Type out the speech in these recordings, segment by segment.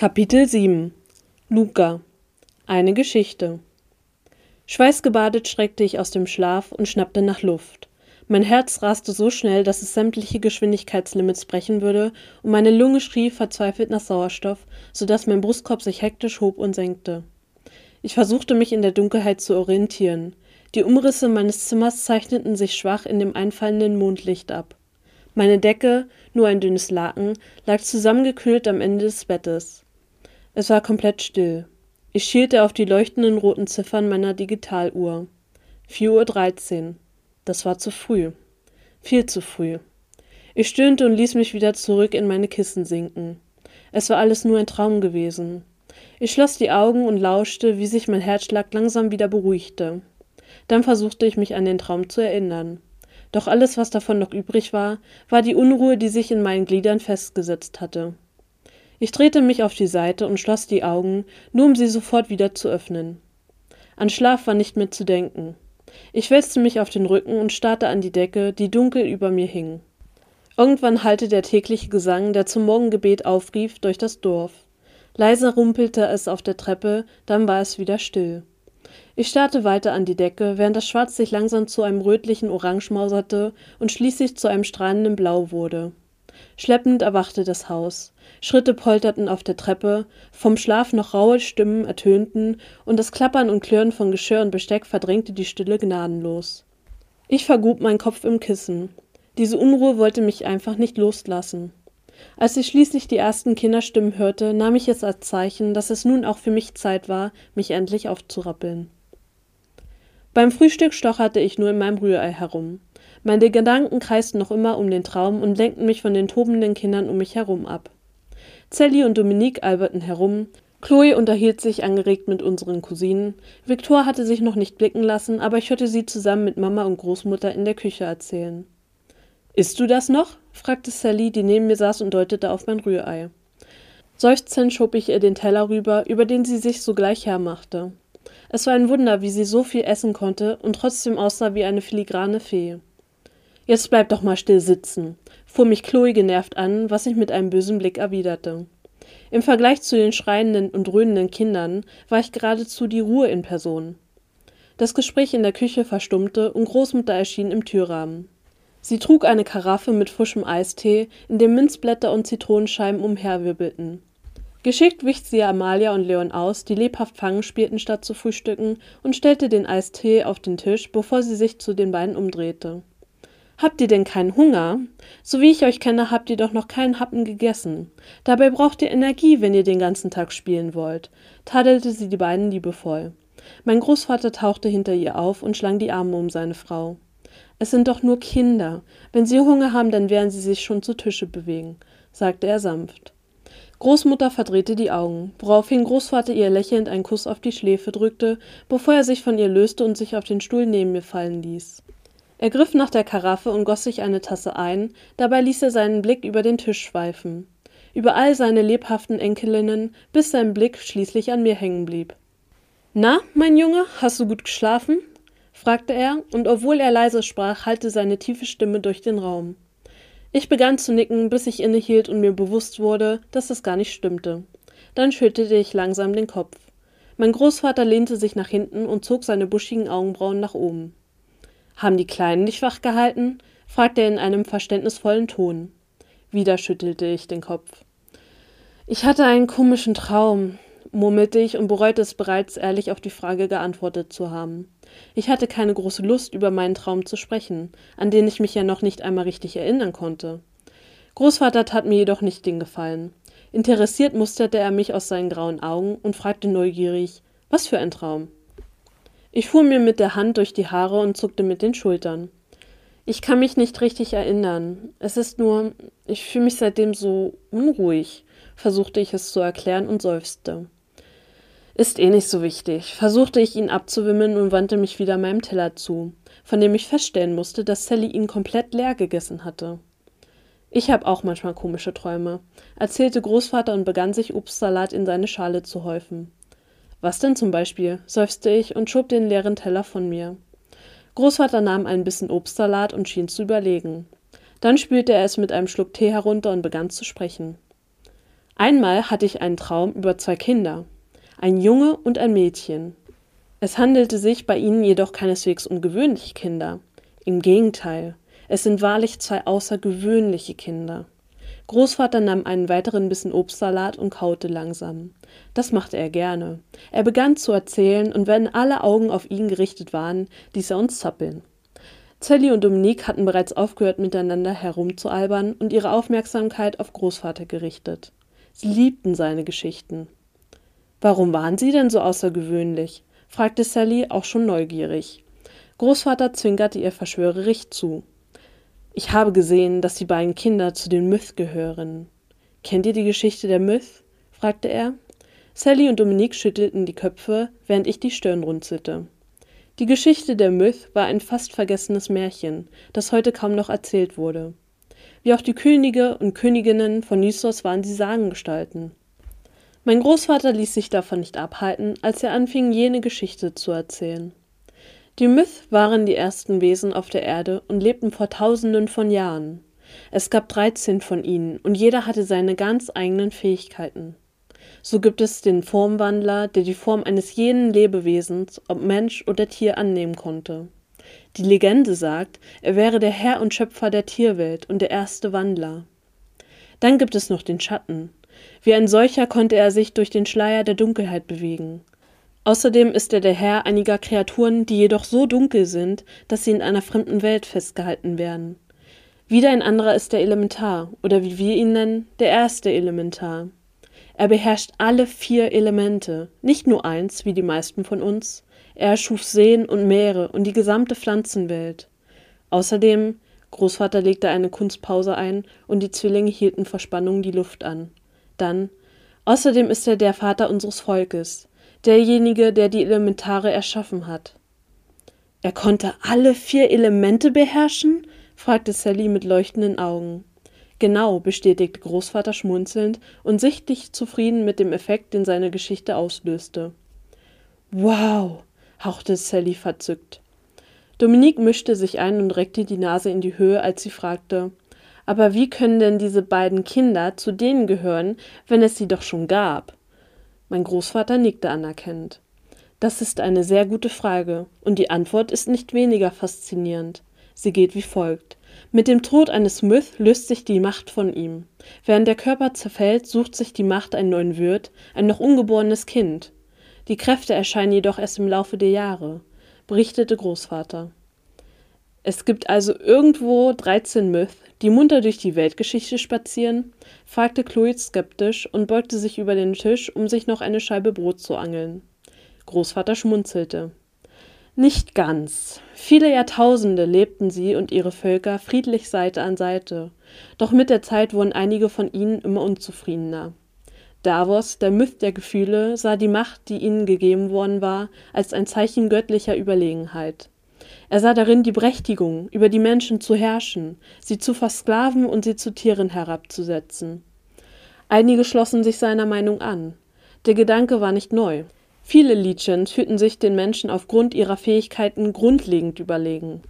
Kapitel 7 Luca Eine Geschichte Schweißgebadet schreckte ich aus dem Schlaf und schnappte nach Luft. Mein Herz raste so schnell, dass es sämtliche Geschwindigkeitslimits brechen würde, und meine Lunge schrie verzweifelt nach Sauerstoff, so dass mein Brustkorb sich hektisch hob und senkte. Ich versuchte mich in der Dunkelheit zu orientieren. Die Umrisse meines Zimmers zeichneten sich schwach in dem einfallenden Mondlicht ab. Meine Decke, nur ein dünnes Laken, lag zusammengeknüllt am Ende des Bettes. Es war komplett still. Ich schielte auf die leuchtenden roten Ziffern meiner Digitaluhr. 4.13 Uhr. Das war zu früh. Viel zu früh. Ich stöhnte und ließ mich wieder zurück in meine Kissen sinken. Es war alles nur ein Traum gewesen. Ich schloss die Augen und lauschte, wie sich mein Herzschlag langsam wieder beruhigte. Dann versuchte ich mich an den Traum zu erinnern. Doch alles, was davon noch übrig war, war die Unruhe, die sich in meinen Gliedern festgesetzt hatte. Ich drehte mich auf die Seite und schloss die Augen, nur um sie sofort wieder zu öffnen. An Schlaf war nicht mehr zu denken. Ich wälzte mich auf den Rücken und starrte an die Decke, die dunkel über mir hing. Irgendwann hallte der tägliche Gesang, der zum Morgengebet aufrief, durch das Dorf. Leise rumpelte es auf der Treppe, dann war es wieder still. Ich starrte weiter an die Decke, während das Schwarz sich langsam zu einem rötlichen Orange mauserte und schließlich zu einem strahlenden Blau wurde. Schleppend erwachte das Haus. Schritte polterten auf der Treppe, vom Schlaf noch raue Stimmen ertönten, und das Klappern und Klirren von Geschirr und Besteck verdrängte die Stille gnadenlos. Ich vergrub meinen Kopf im Kissen. Diese Unruhe wollte mich einfach nicht loslassen. Als ich schließlich die ersten Kinderstimmen hörte, nahm ich es als Zeichen, dass es nun auch für mich Zeit war, mich endlich aufzurappeln. Beim Frühstück stocherte ich nur in meinem Rührei herum. Meine Gedanken kreisten noch immer um den Traum und lenkten mich von den tobenden Kindern um mich herum ab. Sally und Dominique alberten herum, Chloe unterhielt sich angeregt mit unseren Cousinen, Victor hatte sich noch nicht blicken lassen, aber ich hörte sie zusammen mit Mama und Großmutter in der Küche erzählen. Isst du das noch? fragte Sally, die neben mir saß und deutete auf mein Rührei. Seufzend schob ich ihr den Teller rüber, über den sie sich sogleich hermachte. Es war ein Wunder, wie sie so viel essen konnte und trotzdem aussah wie eine filigrane Fee. Jetzt bleib doch mal still sitzen, fuhr mich Chloe genervt an, was ich mit einem bösen Blick erwiderte. Im Vergleich zu den schreienden und dröhnenden Kindern war ich geradezu die Ruhe in Person. Das Gespräch in der Küche verstummte und Großmutter erschien im Türrahmen. Sie trug eine Karaffe mit frischem Eistee, in dem Minzblätter und Zitronenscheiben umherwirbelten. Geschickt wich sie Amalia und Leon aus, die lebhaft Fangen spielten statt zu frühstücken, und stellte den Eistee auf den Tisch, bevor sie sich zu den beiden umdrehte. Habt ihr denn keinen Hunger? So wie ich euch kenne, habt ihr doch noch keinen Happen gegessen. Dabei braucht ihr Energie, wenn ihr den ganzen Tag spielen wollt, tadelte sie die beiden liebevoll. Mein Großvater tauchte hinter ihr auf und schlang die Arme um seine Frau. Es sind doch nur Kinder. Wenn sie Hunger haben, dann werden sie sich schon zu Tische bewegen, sagte er sanft. Großmutter verdrehte die Augen, woraufhin Großvater ihr lächelnd einen Kuss auf die Schläfe drückte, bevor er sich von ihr löste und sich auf den Stuhl neben mir fallen ließ. Er griff nach der Karaffe und goss sich eine Tasse ein, dabei ließ er seinen Blick über den Tisch schweifen. Über all seine lebhaften Enkelinnen, bis sein Blick schließlich an mir hängen blieb. Na, mein Junge, hast du gut geschlafen? fragte er, und obwohl er leise sprach, hallte seine tiefe Stimme durch den Raum. Ich begann zu nicken, bis ich innehielt und mir bewusst wurde, dass das gar nicht stimmte. Dann schüttelte ich langsam den Kopf. Mein Großvater lehnte sich nach hinten und zog seine buschigen Augenbrauen nach oben. Haben die Kleinen dich wach gehalten? fragte er in einem verständnisvollen Ton. Wieder schüttelte ich den Kopf. Ich hatte einen komischen Traum, murmelte ich und bereute es bereits, ehrlich auf die Frage geantwortet zu haben. Ich hatte keine große Lust, über meinen Traum zu sprechen, an den ich mich ja noch nicht einmal richtig erinnern konnte. Großvater tat mir jedoch nicht den Gefallen. Interessiert musterte er mich aus seinen grauen Augen und fragte neugierig, was für ein Traum? Ich fuhr mir mit der Hand durch die Haare und zuckte mit den Schultern. Ich kann mich nicht richtig erinnern. Es ist nur, ich fühle mich seitdem so unruhig, versuchte ich es zu erklären und seufzte. Ist eh nicht so wichtig, versuchte ich ihn abzuwimmeln und wandte mich wieder meinem Teller zu, von dem ich feststellen musste, dass Sally ihn komplett leer gegessen hatte. Ich habe auch manchmal komische Träume, erzählte Großvater und begann sich Obstsalat in seine Schale zu häufen. Was denn zum Beispiel? seufzte ich und schob den leeren Teller von mir. Großvater nahm ein bisschen Obstsalat und schien zu überlegen. Dann spülte er es mit einem Schluck Tee herunter und begann zu sprechen. Einmal hatte ich einen Traum über zwei Kinder, ein Junge und ein Mädchen. Es handelte sich bei ihnen jedoch keineswegs um gewöhnliche Kinder. Im Gegenteil, es sind wahrlich zwei außergewöhnliche Kinder. Großvater nahm einen weiteren Bissen Obstsalat und kaute langsam. Das machte er gerne. Er begann zu erzählen, und wenn alle Augen auf ihn gerichtet waren, ließ er uns zappeln. Sally und Dominique hatten bereits aufgehört, miteinander herumzualbern und ihre Aufmerksamkeit auf Großvater gerichtet. Sie liebten seine Geschichten. Warum waren sie denn so außergewöhnlich? fragte Sally auch schon neugierig. Großvater zwinkerte ihr verschwörerisch zu. Ich habe gesehen, dass die beiden Kinder zu den Myth gehören. Kennt ihr die Geschichte der Myth? fragte er. Sally und Dominique schüttelten die Köpfe, während ich die Stirn runzelte. Die Geschichte der Myth war ein fast vergessenes Märchen, das heute kaum noch erzählt wurde. Wie auch die Könige und Königinnen von Nissos waren sie Sagengestalten. Mein Großvater ließ sich davon nicht abhalten, als er anfing, jene Geschichte zu erzählen. Die Myth waren die ersten Wesen auf der Erde und lebten vor tausenden von Jahren. Es gab dreizehn von ihnen und jeder hatte seine ganz eigenen Fähigkeiten. So gibt es den Formwandler, der die Form eines jeden Lebewesens, ob Mensch oder Tier, annehmen konnte. Die Legende sagt, er wäre der Herr und Schöpfer der Tierwelt und der erste Wandler. Dann gibt es noch den Schatten. Wie ein solcher konnte er sich durch den Schleier der Dunkelheit bewegen. Außerdem ist er der Herr einiger Kreaturen, die jedoch so dunkel sind, dass sie in einer fremden Welt festgehalten werden. Wieder ein anderer ist der Elementar, oder wie wir ihn nennen, der erste Elementar. Er beherrscht alle vier Elemente, nicht nur eins, wie die meisten von uns. Er erschuf Seen und Meere und die gesamte Pflanzenwelt. Außerdem, Großvater legte eine Kunstpause ein und die Zwillinge hielten vor Spannung die Luft an. Dann, außerdem ist er der Vater unseres Volkes, derjenige, der die Elementare erschaffen hat. Er konnte alle vier Elemente beherrschen? fragte Sally mit leuchtenden Augen. Genau, bestätigte Großvater schmunzelnd und sichtlich zufrieden mit dem Effekt, den seine Geschichte auslöste. Wow, hauchte Sally verzückt. Dominique mischte sich ein und reckte die Nase in die Höhe, als sie fragte Aber wie können denn diese beiden Kinder zu denen gehören, wenn es sie doch schon gab? Mein Großvater nickte anerkennend. Das ist eine sehr gute Frage, und die Antwort ist nicht weniger faszinierend. Sie geht wie folgt. Mit dem Tod eines Myth löst sich die Macht von ihm. Während der Körper zerfällt, sucht sich die Macht einen neuen Wirt, ein noch ungeborenes Kind. Die Kräfte erscheinen jedoch erst im Laufe der Jahre, berichtete Großvater. Es gibt also irgendwo 13 Myth, die munter durch die Weltgeschichte spazieren? fragte Chloe skeptisch und beugte sich über den Tisch, um sich noch eine Scheibe Brot zu angeln. Großvater schmunzelte. Nicht ganz. Viele Jahrtausende lebten sie und ihre Völker friedlich Seite an Seite, doch mit der Zeit wurden einige von ihnen immer unzufriedener. Davos, der Myth der Gefühle, sah die Macht, die ihnen gegeben worden war, als ein Zeichen göttlicher Überlegenheit. Er sah darin die Berechtigung, über die Menschen zu herrschen, sie zu versklaven und sie zu Tieren herabzusetzen. Einige schlossen sich seiner Meinung an. Der Gedanke war nicht neu. Viele Lichens fühlten sich den Menschen aufgrund ihrer Fähigkeiten grundlegend überlegen.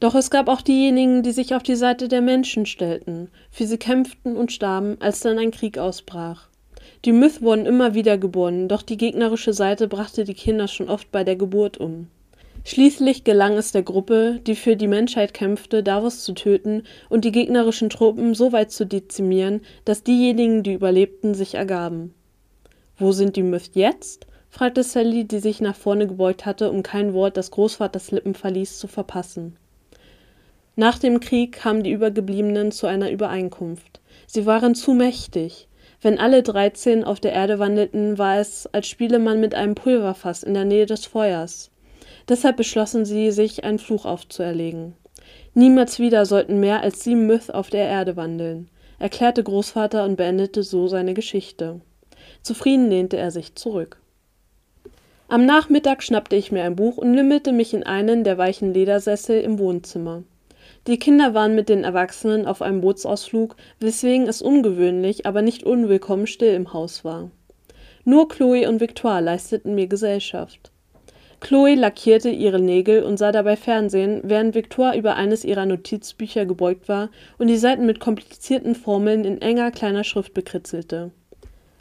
Doch es gab auch diejenigen, die sich auf die Seite der Menschen stellten, für sie kämpften und starben, als dann ein Krieg ausbrach. Die Myth wurden immer wieder geboren, doch die gegnerische Seite brachte die Kinder schon oft bei der Geburt um. Schließlich gelang es der Gruppe, die für die Menschheit kämpfte, Davos zu töten und die gegnerischen Truppen so weit zu dezimieren, dass diejenigen, die überlebten, sich ergaben. Wo sind die Myth jetzt? fragte Sally, die sich nach vorne gebeugt hatte, um kein Wort, das Großvaters Lippen verließ, zu verpassen. Nach dem Krieg kamen die Übergebliebenen zu einer Übereinkunft. Sie waren zu mächtig. Wenn alle dreizehn auf der Erde wandelten, war es, als spiele man mit einem Pulverfass in der Nähe des Feuers. Deshalb beschlossen sie, sich einen Fluch aufzuerlegen. Niemals wieder sollten mehr als sieben Myth auf der Erde wandeln, erklärte Großvater und beendete so seine Geschichte. Zufrieden lehnte er sich zurück. Am Nachmittag schnappte ich mir ein Buch und lümmelte mich in einen der weichen Ledersessel im Wohnzimmer. Die Kinder waren mit den Erwachsenen auf einem Bootsausflug, weswegen es ungewöhnlich, aber nicht unwillkommen still im Haus war. Nur Chloe und Victoire leisteten mir Gesellschaft. Chloe lackierte ihre Nägel und sah dabei Fernsehen, während Victoire über eines ihrer Notizbücher gebeugt war und die Seiten mit komplizierten Formeln in enger kleiner Schrift bekritzelte.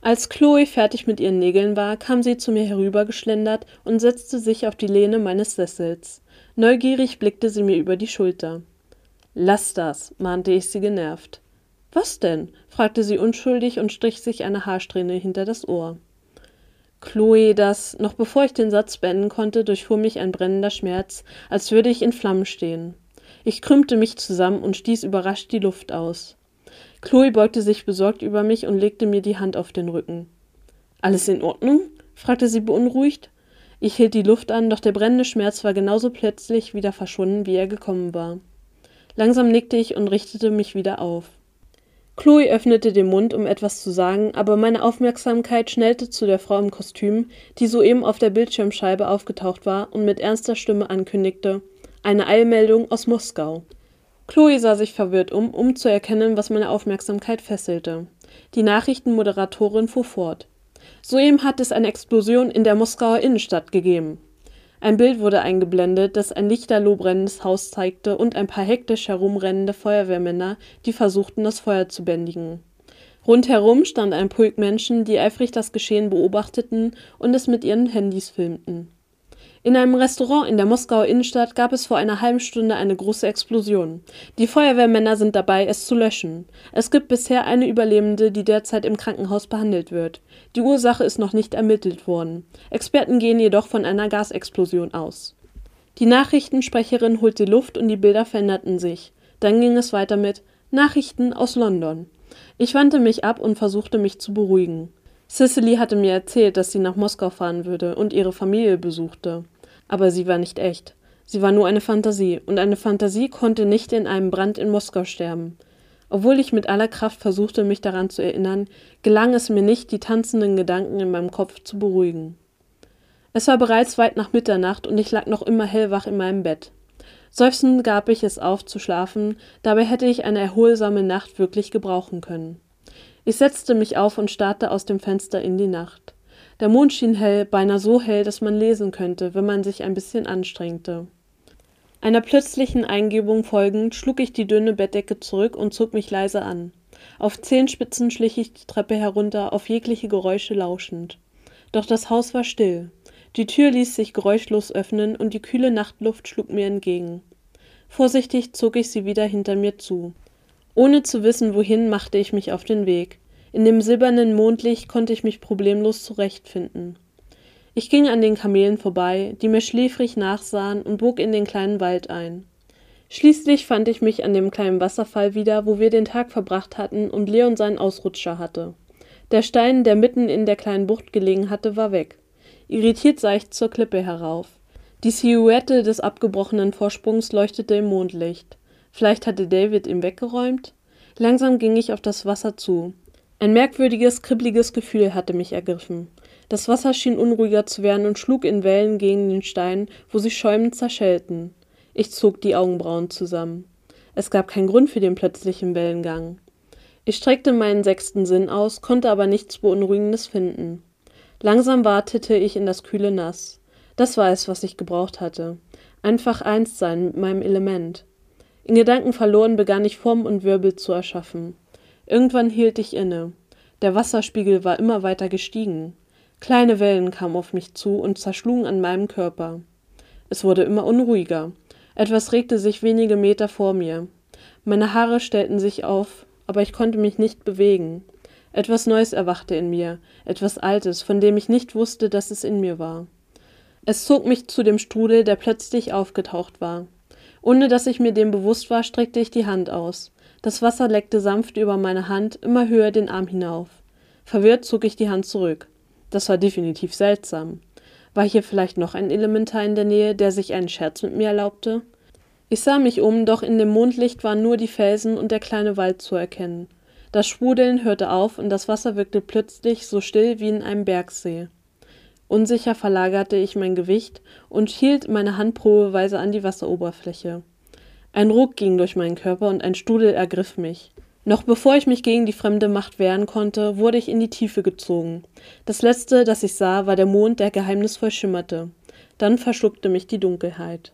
Als Chloe fertig mit ihren Nägeln war, kam sie zu mir herübergeschlendert und setzte sich auf die Lehne meines Sessels. Neugierig blickte sie mir über die Schulter. Lass das, mahnte ich sie genervt. Was denn? fragte sie unschuldig und strich sich eine Haarsträhne hinter das Ohr. Chloe, das, noch bevor ich den Satz beenden konnte, durchfuhr mich ein brennender Schmerz, als würde ich in Flammen stehen. Ich krümmte mich zusammen und stieß überrascht die Luft aus. Chloe beugte sich besorgt über mich und legte mir die Hand auf den Rücken. Alles in Ordnung? fragte sie beunruhigt. Ich hielt die Luft an, doch der brennende Schmerz war genauso plötzlich wieder verschwunden, wie er gekommen war. Langsam nickte ich und richtete mich wieder auf. Chloe öffnete den Mund, um etwas zu sagen, aber meine Aufmerksamkeit schnellte zu der Frau im Kostüm, die soeben auf der Bildschirmscheibe aufgetaucht war und mit ernster Stimme ankündigte: Eine Eilmeldung aus Moskau. Chloe sah sich verwirrt um, um zu erkennen, was meine Aufmerksamkeit fesselte. Die Nachrichtenmoderatorin fuhr fort. Soeben hat es eine Explosion in der Moskauer Innenstadt gegeben. Ein Bild wurde eingeblendet, das ein lichterloh brennendes Haus zeigte und ein paar hektisch herumrennende Feuerwehrmänner, die versuchten, das Feuer zu bändigen. Rundherum stand ein Pulk Menschen, die eifrig das Geschehen beobachteten und es mit ihren Handys filmten. In einem Restaurant in der Moskauer Innenstadt gab es vor einer halben Stunde eine große Explosion. Die Feuerwehrmänner sind dabei, es zu löschen. Es gibt bisher eine Überlebende, die derzeit im Krankenhaus behandelt wird. Die Ursache ist noch nicht ermittelt worden. Experten gehen jedoch von einer Gasexplosion aus. Die Nachrichtensprecherin holte Luft und die Bilder veränderten sich. Dann ging es weiter mit Nachrichten aus London. Ich wandte mich ab und versuchte mich zu beruhigen. Cicely hatte mir erzählt, dass sie nach Moskau fahren würde und ihre Familie besuchte. Aber sie war nicht echt. Sie war nur eine Fantasie, und eine Fantasie konnte nicht in einem Brand in Moskau sterben. Obwohl ich mit aller Kraft versuchte, mich daran zu erinnern, gelang es mir nicht, die tanzenden Gedanken in meinem Kopf zu beruhigen. Es war bereits weit nach Mitternacht und ich lag noch immer hellwach in meinem Bett. Seufzend gab ich es auf zu schlafen, dabei hätte ich eine erholsame Nacht wirklich gebrauchen können. Ich setzte mich auf und starrte aus dem Fenster in die Nacht. Der Mond schien hell, beinahe so hell, dass man lesen könnte, wenn man sich ein bisschen anstrengte. Einer plötzlichen Eingebung folgend schlug ich die dünne Bettdecke zurück und zog mich leise an. Auf Zehenspitzen schlich ich die Treppe herunter, auf jegliche Geräusche lauschend. Doch das Haus war still. Die Tür ließ sich geräuschlos öffnen und die kühle Nachtluft schlug mir entgegen. Vorsichtig zog ich sie wieder hinter mir zu. Ohne zu wissen, wohin, machte ich mich auf den Weg. In dem silbernen Mondlicht konnte ich mich problemlos zurechtfinden. Ich ging an den Kamelen vorbei, die mir schläfrig nachsahen, und bog in den kleinen Wald ein. Schließlich fand ich mich an dem kleinen Wasserfall wieder, wo wir den Tag verbracht hatten und Leon seinen Ausrutscher hatte. Der Stein, der mitten in der kleinen Bucht gelegen hatte, war weg. Irritiert sah ich zur Klippe herauf. Die Silhouette des abgebrochenen Vorsprungs leuchtete im Mondlicht. Vielleicht hatte David ihn weggeräumt? Langsam ging ich auf das Wasser zu. Ein merkwürdiges, kribbliges Gefühl hatte mich ergriffen. Das Wasser schien unruhiger zu werden und schlug in Wellen gegen den Stein, wo sie schäumend zerschellten. Ich zog die Augenbrauen zusammen. Es gab keinen Grund für den plötzlichen Wellengang. Ich streckte meinen sechsten Sinn aus, konnte aber nichts Beunruhigendes finden. Langsam wartete ich in das kühle Nass. Das war es, was ich gebraucht hatte. Einfach eins sein mit meinem Element. In Gedanken verloren begann ich Form und Wirbel zu erschaffen. Irgendwann hielt ich inne. Der Wasserspiegel war immer weiter gestiegen. Kleine Wellen kamen auf mich zu und zerschlugen an meinem Körper. Es wurde immer unruhiger. Etwas regte sich wenige Meter vor mir. Meine Haare stellten sich auf, aber ich konnte mich nicht bewegen. Etwas Neues erwachte in mir, etwas Altes, von dem ich nicht wusste, dass es in mir war. Es zog mich zu dem Strudel, der plötzlich aufgetaucht war. Ohne dass ich mir dem bewusst war, streckte ich die Hand aus. Das Wasser leckte sanft über meine Hand, immer höher den Arm hinauf. Verwirrt zog ich die Hand zurück. Das war definitiv seltsam. War hier vielleicht noch ein Elementar in der Nähe, der sich einen Scherz mit mir erlaubte? Ich sah mich um, doch in dem Mondlicht waren nur die Felsen und der kleine Wald zu erkennen. Das Sprudeln hörte auf und das Wasser wirkte plötzlich so still wie in einem Bergsee. Unsicher verlagerte ich mein Gewicht und hielt meine Hand probeweise an die Wasseroberfläche. Ein Ruck ging durch meinen Körper und ein Studel ergriff mich. Noch bevor ich mich gegen die fremde Macht wehren konnte, wurde ich in die Tiefe gezogen. Das letzte, das ich sah, war der Mond, der geheimnisvoll schimmerte. Dann verschluckte mich die Dunkelheit.